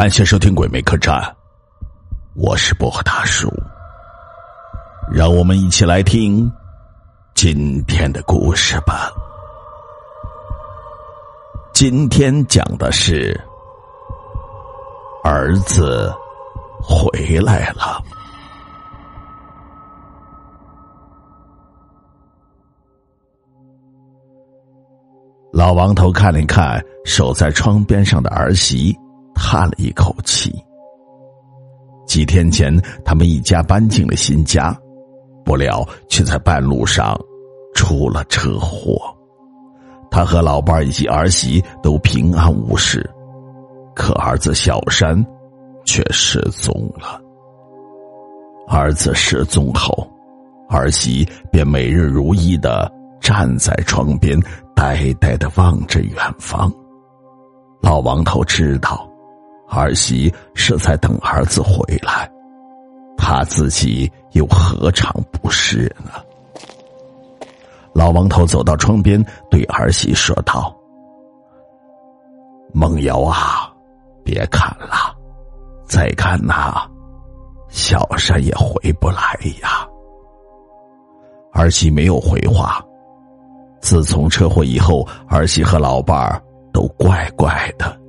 感谢收听《鬼魅客栈》，我是薄荷大叔。让我们一起来听今天的故事吧。今天讲的是儿子回来了。老王头看了看守在窗边上的儿媳。叹了一口气。几天前，他们一家搬进了新家，不料却在半路上出了车祸。他和老伴以及儿媳都平安无事，可儿子小山却失踪了。儿子失踪后，儿媳便每日如一的站在窗边，呆呆的望着远方。老王头知道。儿媳是在等儿子回来，他自己又何尝不是呢？老王头走到窗边，对儿媳说道：“梦瑶啊，别看了，再看呐，小山也回不来呀。”儿媳没有回话。自从车祸以后，儿媳和老伴儿都怪怪的。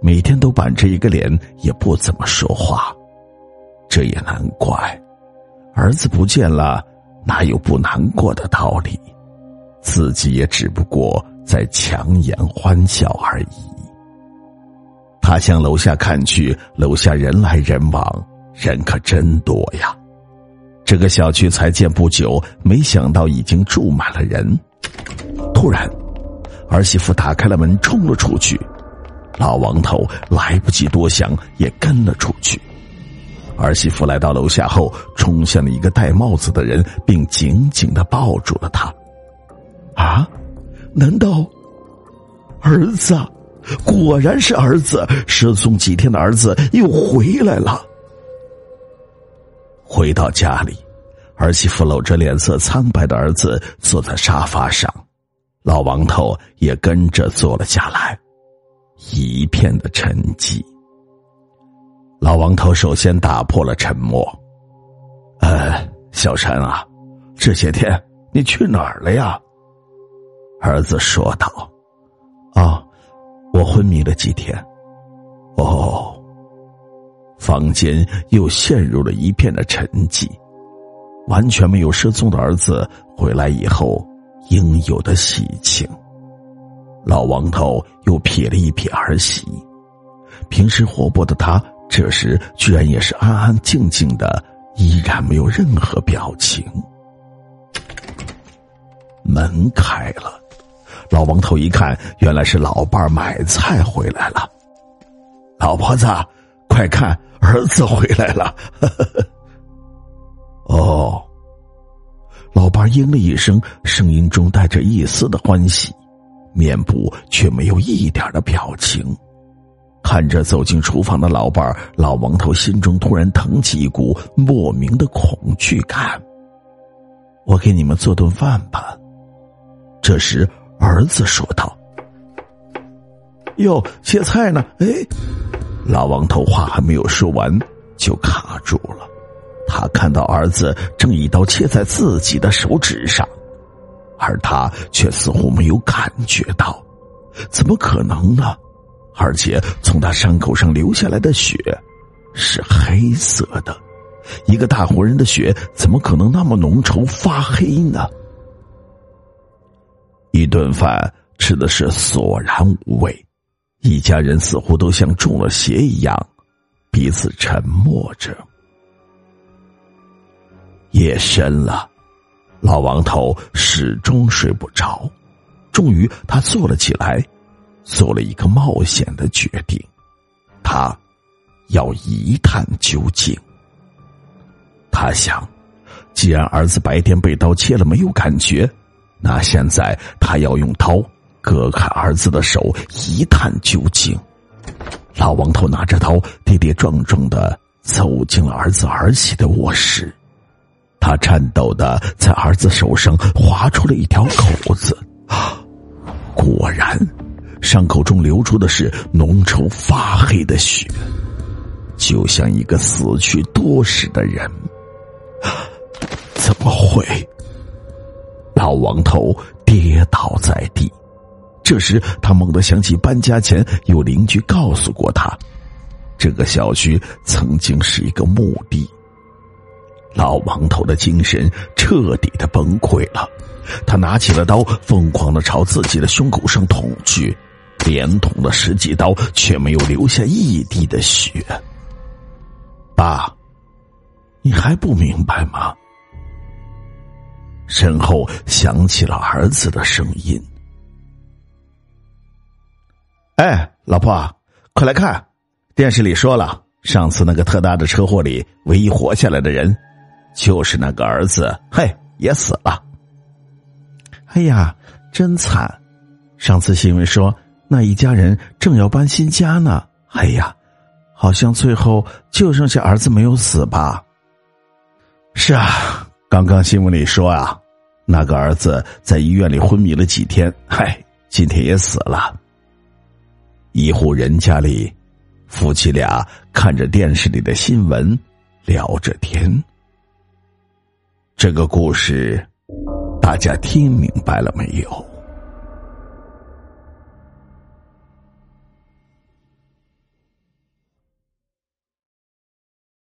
每天都板着一个脸，也不怎么说话，这也难怪。儿子不见了，哪有不难过的道理？自己也只不过在强颜欢笑而已。他向楼下看去，楼下人来人往，人可真多呀。这个小区才建不久，没想到已经住满了人。突然，儿媳妇打开了门，冲了出去。老王头来不及多想，也跟了出去。儿媳妇来到楼下后，冲向了一个戴帽子的人，并紧紧的抱住了他。啊，难道儿子？果然是儿子，失踪几天的儿子又回来了。回到家里，儿媳妇搂着脸色苍白的儿子坐在沙发上，老王头也跟着坐了下来。一片的沉寂。老王头首先打破了沉默：“呃，小陈啊，这些天你去哪儿了呀？”儿子说道：“啊，我昏迷了几天。”哦。房间又陷入了一片的沉寂，完全没有失踪的儿子回来以后应有的喜庆。老王头又瞥了一瞥儿媳，平时活泼的他，这时居然也是安安静静的，依然没有任何表情。门开了，老王头一看，原来是老伴儿买菜回来了。老婆子，快看，儿子回来了！哦，老伴应了一声，声音中带着一丝的欢喜。面部却没有一点的表情，看着走进厨房的老伴儿，老王头心中突然腾起一股莫名的恐惧感。我给你们做顿饭吧。这时，儿子说道：“哟，切菜呢？”哎，老王头话还没有说完，就卡住了。他看到儿子正一刀切在自己的手指上。而他却似乎没有感觉到，怎么可能呢？而且从他伤口上流下来的血是黑色的，一个大活人的血怎么可能那么浓稠发黑呢？一顿饭吃的是索然无味，一家人似乎都像中了邪一样，彼此沉默着。夜深了。老王头始终睡不着，终于他坐了起来，做了一个冒险的决定，他要一探究竟。他想，既然儿子白天被刀切了没有感觉，那现在他要用刀割开儿子的手，一探究竟。老王头拿着刀，跌跌撞撞的走进了儿子儿媳的卧室。他颤抖的在儿子手上划出了一条口子，果然，伤口中流出的是浓稠发黑的血。就像一个死去多时的人。怎么会？老王头跌倒在地。这时，他猛地想起搬家前有邻居告诉过他，这个小区曾经是一个墓地。老王头的精神彻底的崩溃了，他拿起了刀，疯狂的朝自己的胸口上捅去，连捅了十几刀，却没有留下一滴的血。爸，你还不明白吗？身后响起了儿子的声音。哎，老婆，快来看！电视里说了，上次那个特大的车祸里，唯一活下来的人，就是那个儿子。嘿，也死了。哎呀，真惨！上次新闻说，那一家人正要搬新家呢。哎呀，好像最后就剩下儿子没有死吧？是啊，刚刚新闻里说啊，那个儿子在医院里昏迷了几天，嗨，今天也死了。一户人家里，夫妻俩看着电视里的新闻，聊着天。这个故事，大家听明白了没有？